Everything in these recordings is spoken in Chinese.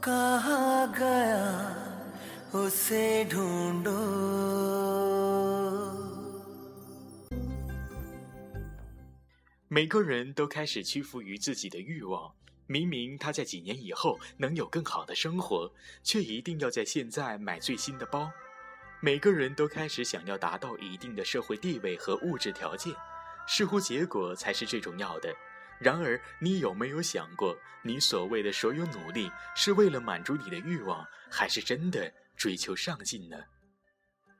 कहाँ गया उसे ढूंढो 每个人都开始屈服于自己的欲望。明明他在几年以后能有更好的生活，却一定要在现在买最新的包。每个人都开始想要达到一定的社会地位和物质条件，似乎结果才是最重要的。 然而，你有没有想过，你所谓的所有努力是为了满足你的欲望，还是真的追求上进呢？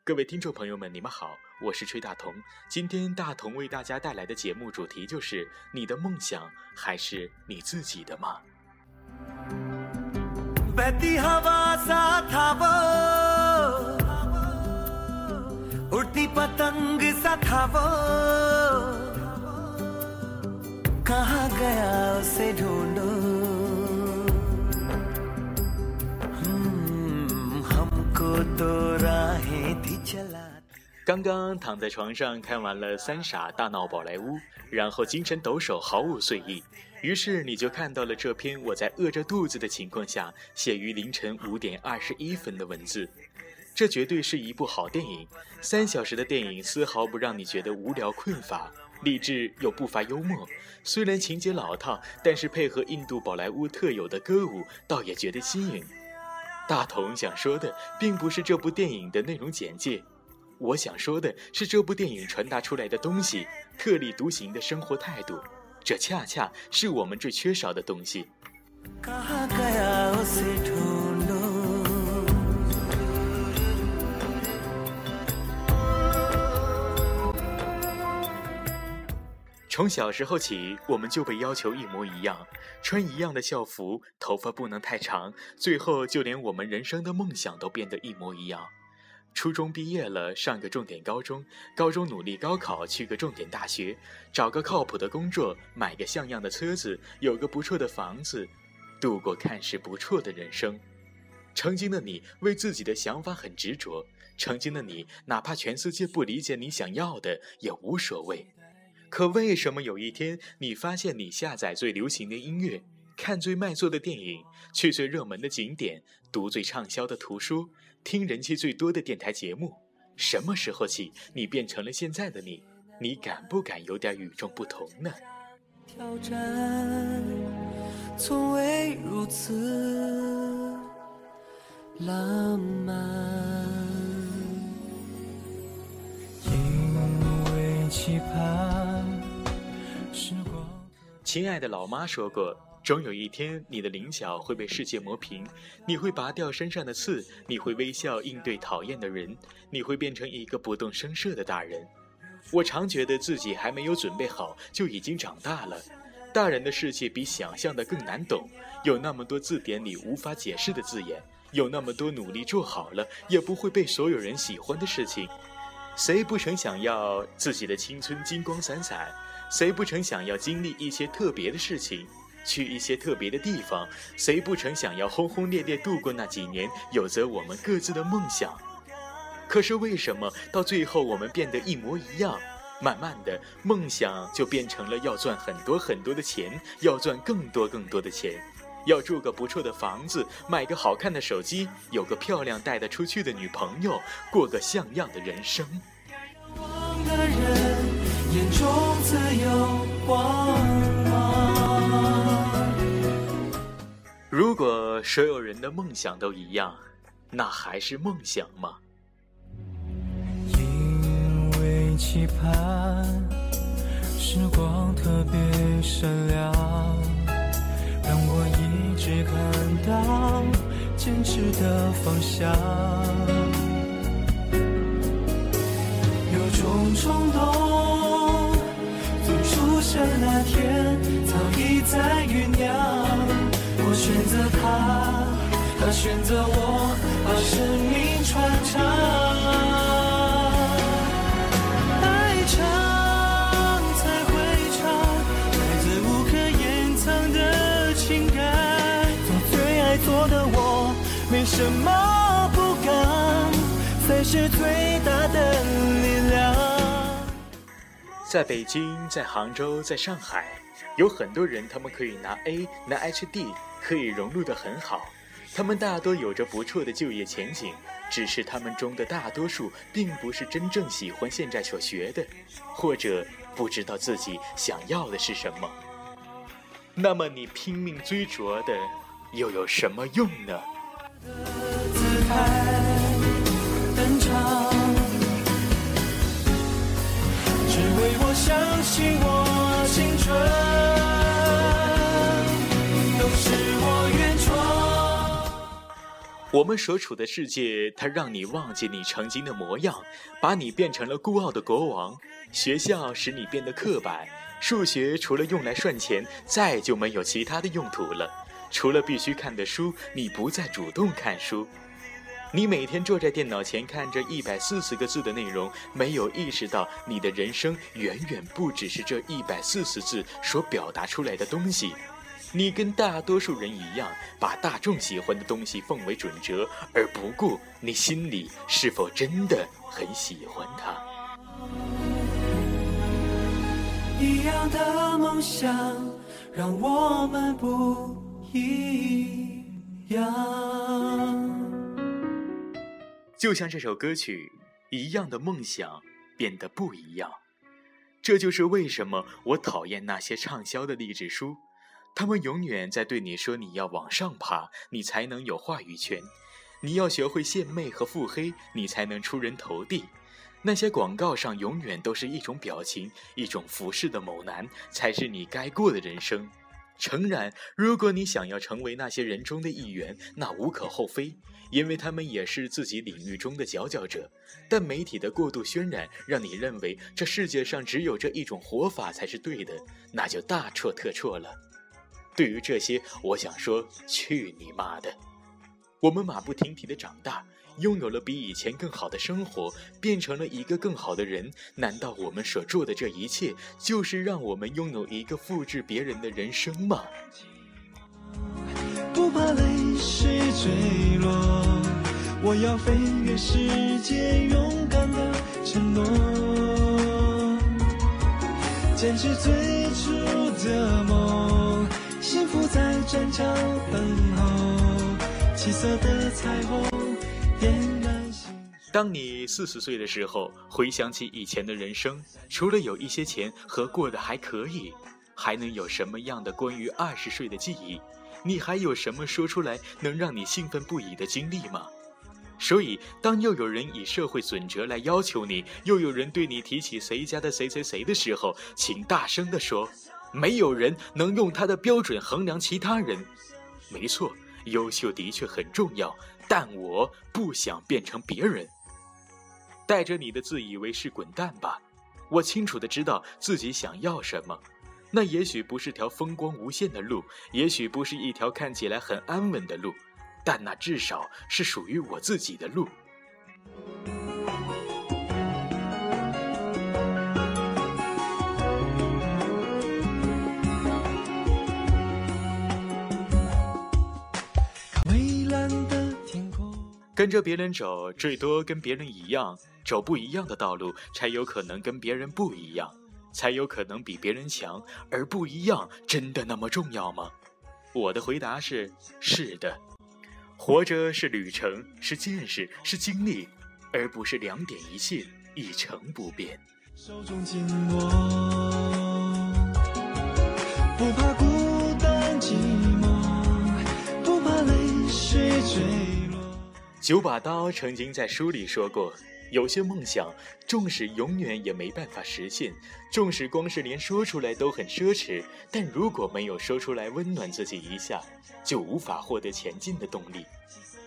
各位听众朋友们，你们好，我是崔大同。今天大同为大家带来的节目主题就是：你的梦想还是你自己的吗？刚刚躺在床上看完了《三傻大闹宝莱坞》，然后精神抖擞，毫无睡意。于是你就看到了这篇我在饿着肚子的情况下写于凌晨五点二十一分的文字。这绝对是一部好电影，三小时的电影丝毫不让你觉得无聊困乏，励志又不乏幽默。虽然情节老套，但是配合印度宝莱坞特有的歌舞，倒也觉得新颖。大同想说的并不是这部电影的内容简介，我想说的是这部电影传达出来的东西——特立独行的生活态度，这恰恰是我们最缺少的东西。从小时候起，我们就被要求一模一样，穿一样的校服，头发不能太长，最后就连我们人生的梦想都变得一模一样。初中毕业了，上个重点高中；高中努力高考，去个重点大学，找个靠谱的工作，买个像样的车子，有个不错的房子，度过看似不错的人生。曾经的你为自己的想法很执着，曾经的你哪怕全世界不理解你想要的也无所谓。可为什么有一天，你发现你下载最流行的音乐，看最卖座的电影，去最热门的景点，读最畅销的图书，听人气最多的电台节目？什么时候起，你变成了现在的你？你敢不敢有点与众不同呢？挑战从未如此浪亲爱的老妈说过，总有一天你的棱角会被世界磨平，你会拔掉身上的刺，你会微笑应对讨厌的人，你会变成一个不动声色的大人。我常觉得自己还没有准备好，就已经长大了。大人的世界比想象的更难懂，有那么多字典里无法解释的字眼，有那么多努力做好了也不会被所有人喜欢的事情。谁不曾想要自己的青春金光闪闪？谁不曾想要经历一些特别的事情，去一些特别的地方？谁不曾想要轰轰烈烈度过那几年，有着我们各自的梦想？可是为什么到最后我们变得一模一样？慢慢的，梦想就变成了要赚很多很多的钱，要赚更多更多的钱，要住个不错的房子，买个好看的手机，有个漂亮带得出去的女朋友，过个像样的人生。眼中自有光芒。如果所有人的梦想都一样，那还是梦想吗？因为期盼，时光特别善良，让我一直看到坚持的方向。有种冲动。在酝酿，我选择他，他选择我，把生命传唱。什么不敢，才是最大的力量。在北京，在杭州，在上海，有很多人，他们可以拿 A 拿 HD，可以融入的很好。他们大多有着不错的就业前景，只是他们中的大多数并不是真正喜欢现在所学的，或者不知道自己想要的是什么。那么你拼命追逐的，又有什么用呢？只为我相信我青春。我们所处的世界，它让你忘记你曾经的模样，把你变成了孤傲的国王。学校使你变得刻板，数学除了用来算钱，再就没有其他的用途了。除了必须看的书，你不再主动看书。你每天坐在电脑前看着一百四十个字的内容，没有意识到你的人生远远不只是这一百四十字所表达出来的东西。你跟大多数人一样，把大众喜欢的东西奉为准则，而不顾你心里是否真的很喜欢它。一样的梦想，让我们不一样。就像这首歌曲一样的梦想变得不一样，这就是为什么我讨厌那些畅销的励志书。他们永远在对你说：“你要往上爬，你才能有话语权；你要学会献媚和腹黑，你才能出人头地。”那些广告上永远都是一种表情，一种服饰的某男才是你该过的人生。诚然，如果你想要成为那些人中的一员，那无可厚非，因为他们也是自己领域中的佼佼者。但媒体的过度渲染，让你认为这世界上只有这一种活法才是对的，那就大错特错了。对于这些，我想说，去你妈的！我们马不停蹄的长大，拥有了比以前更好的生活，变成了一个更好的人。难道我们所做的这一切，就是让我们拥有一个复制别人的人生吗？不怕泪水坠落，我要飞越世界，勇敢的承诺，坚持最初的梦。幸福在转角等候，七色的彩虹点燃心。当你四十岁的时候，回想起以前的人生，除了有一些钱和过得还可以，还能有什么样的关于二十岁的记忆？你还有什么说出来能让你兴奋不已的经历吗？所以，当又有人以社会准则来要求你，又有人对你提起谁家的谁谁谁的时候，请大声地说。没有人能用他的标准衡量其他人。没错，优秀的确很重要，但我不想变成别人。带着你的自以为是滚蛋吧！我清楚的知道自己想要什么。那也许不是条风光无限的路，也许不是一条看起来很安稳的路，但那至少是属于我自己的路。跟着别人走，最多跟别人一样，走不一样的道路，才有可能跟别人不一样，才有可能比别人强。而不一样，真的那么重要吗？我的回答是：是的。活着是旅程，是见识，是经历，而不是两点一线，一成不变。手中紧握，九把刀曾经在书里说过：“有些梦想，纵使永远也没办法实现，纵使光是连说出来都很奢侈，但如果没有说出来温暖自己一下，就无法获得前进的动力。”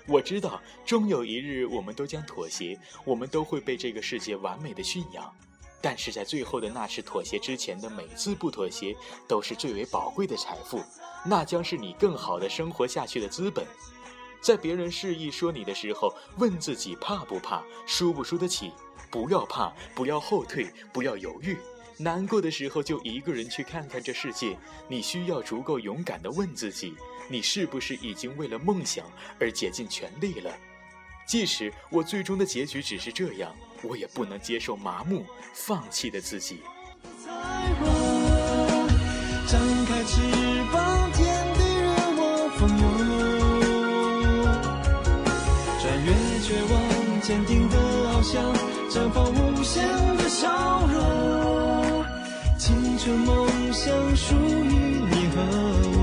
我知道，终有一日我们都将妥协，我们都会被这个世界完美的驯养，但是在最后的那次妥协之前的每次不妥协，都是最为宝贵的财富，那将是你更好的生活下去的资本。在别人示意说你的时候，问自己怕不怕，输不输得起？不要怕，不要后退，不要犹豫。难过的时候就一个人去看看这世界。你需要足够勇敢地问自己：你是不是已经为了梦想而竭尽全力了？即使我最终的结局只是这样，我也不能接受麻木、放弃的自己。张开翅坚定的翱翔，绽放无限的笑容。青春梦想属于你和我。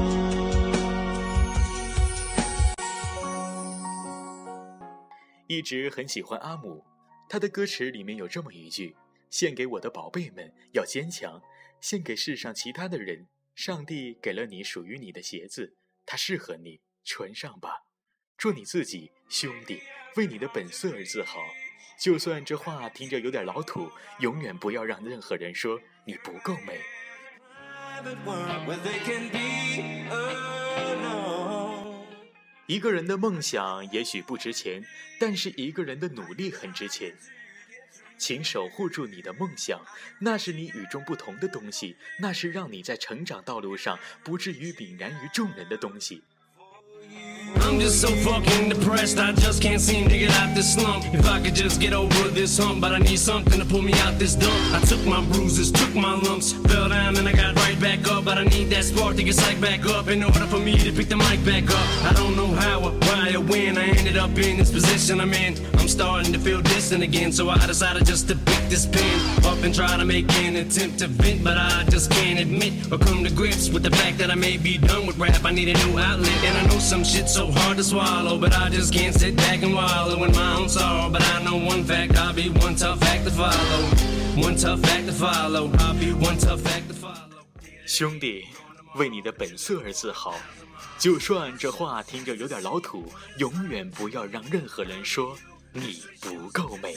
一直很喜欢阿姆，他的歌词里面有这么一句：“献给我的宝贝们，要坚强；献给世上其他的人，上帝给了你属于你的鞋子，它适合你，穿上吧。做你自己，兄弟，为你的本色而自豪。就算这话听着有点老土，永远不要让任何人说你不够美。”一个人的梦想也许不值钱，但是一个人的努力很值钱。请守护住你的梦想，那是你与众不同的东西，那是让你在成长道路上不至于泯然于众人的东西。I'm just so fucking depressed, I just can't seem to get out this slump. If I could just get over this hump, but I need something to pull me out this dump. I took my bruises, took my lumps, fell down and I got right back up. But I need that spark to get psyched back up in order for me to pick the mic back up. I don't know how or why or when I ended up in this position I'm in. I'm starting to feel distant again, so I decided just to this pen up and try to make an attempt to vent, but I just can't admit or come to grips with the fact that I may be done with rap. I need a new outlet, and I know some shit's so hard to swallow, but I just can't sit back and wallow in my own sorrow. But I know one fact, I'll be one tough act to follow. One tough act to follow. I'll be one tough act to follow. 兄弟，为你的本色而自豪。就算这话听着有点老土，永远不要让任何人说你不够美。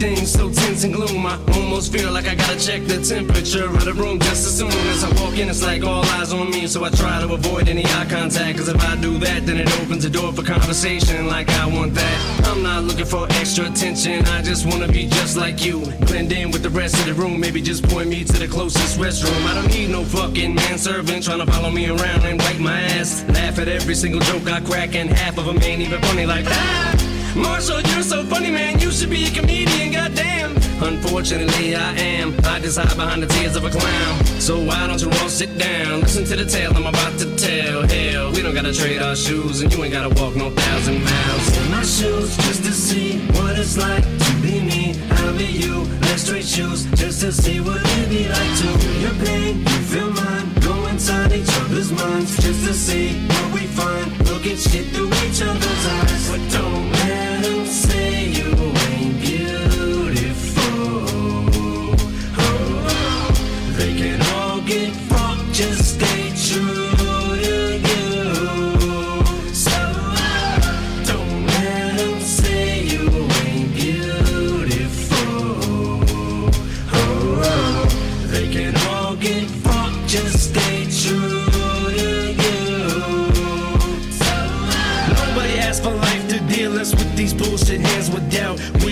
humor. Everything's so tense and gloom. I almost feel like I gotta check the temperature of the room just as soon as I walk in. It's like all eyes on me, so I try to avoid any eye contact. Cause if I do that, then it opens the door for conversation like I want that. I'm not looking for extra attention, I just wanna be just like you. Blend in with the rest of the room, maybe just point me to the closest restroom. I don't need no fucking manservant trying to follow me around and wipe my ass. Laugh at every single joke I crack, and half of them ain't even funny like that. Marshall, you're so funny, man. You should be a comedian, goddamn. Unfortunately, I am. I just hide behind the tears of a clown. So why don't you all sit down? Listen to the tale I'm about to tell. Hell, we don't gotta trade our shoes, and you ain't gotta walk no thousand miles. in my shoes just to see what it's like to be me. I'll be you. Let's trade shoes just to see what it'd be like to feel your pain. You feel mine. Go inside each other's minds just to see what we find. Look at shit through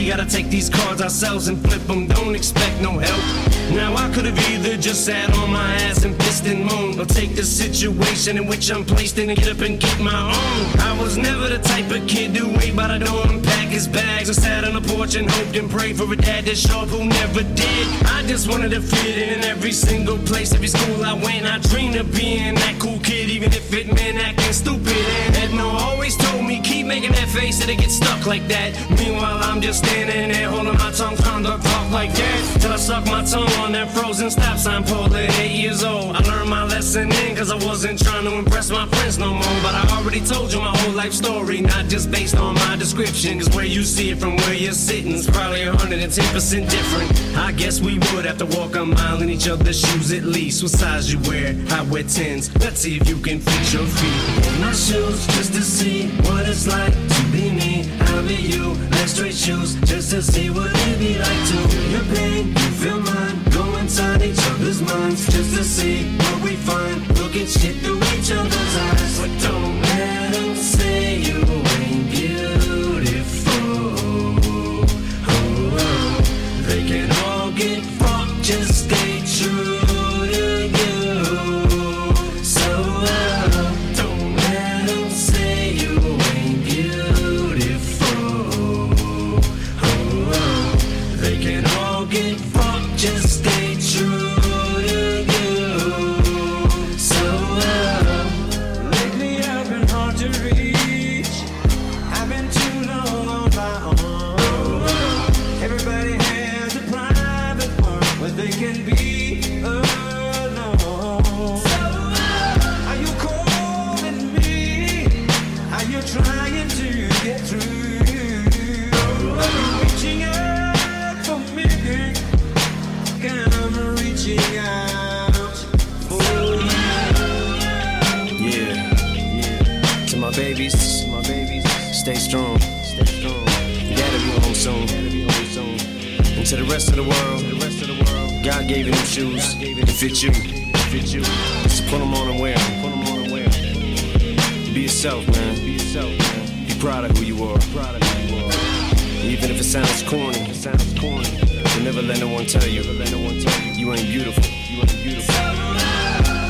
gotta take these cards ourselves and flip them, don't expect no help. Now I could have either just sat on my ass and pissed and moaned, or take the situation in which I'm placed in and get up and get my own. I was never the type of kid to wait by the door and pack his bags, or sat on the porch and hoped and prayed for a dad show up who never did. I just wanted to fit in every single place, every school I went. I dreamed of being that cool kid, even if it meant acting that get stuck like that. Meanwhile, I'm just standing there holding my tongue, trying to like that. Till I suck my tongue on that frozen stop sign pole at eight years old. I learned my lesson then, cause I wasn't trying to impress my friends no more. But I already told you my whole life story, not just based on my description. Cause where you see it from where you're sitting, it's probably 110% different. I guess we would have to walk a mile in each other's shoes at least. What size you wear? I wear 10s. Let's see if you can fit your feet in my shoes just to see what it's like to be me. Be you. Let's shoes just to see what it be like to feel your pain, you feel mine. Go inside each other's minds just to see what we find. Look at shit through each other's eyes. But don't to the rest of the world, God gave you them shoes to fit you, you. So put them on and wear 'em, put 'em on and wear 'em. Be yourself, man. Be yourself. Be proud of who you are. You. Even if it sounds corny, it sounds corny. But never let no one tell you, never let no one tell you, you ain't beautiful. You ain't beautiful.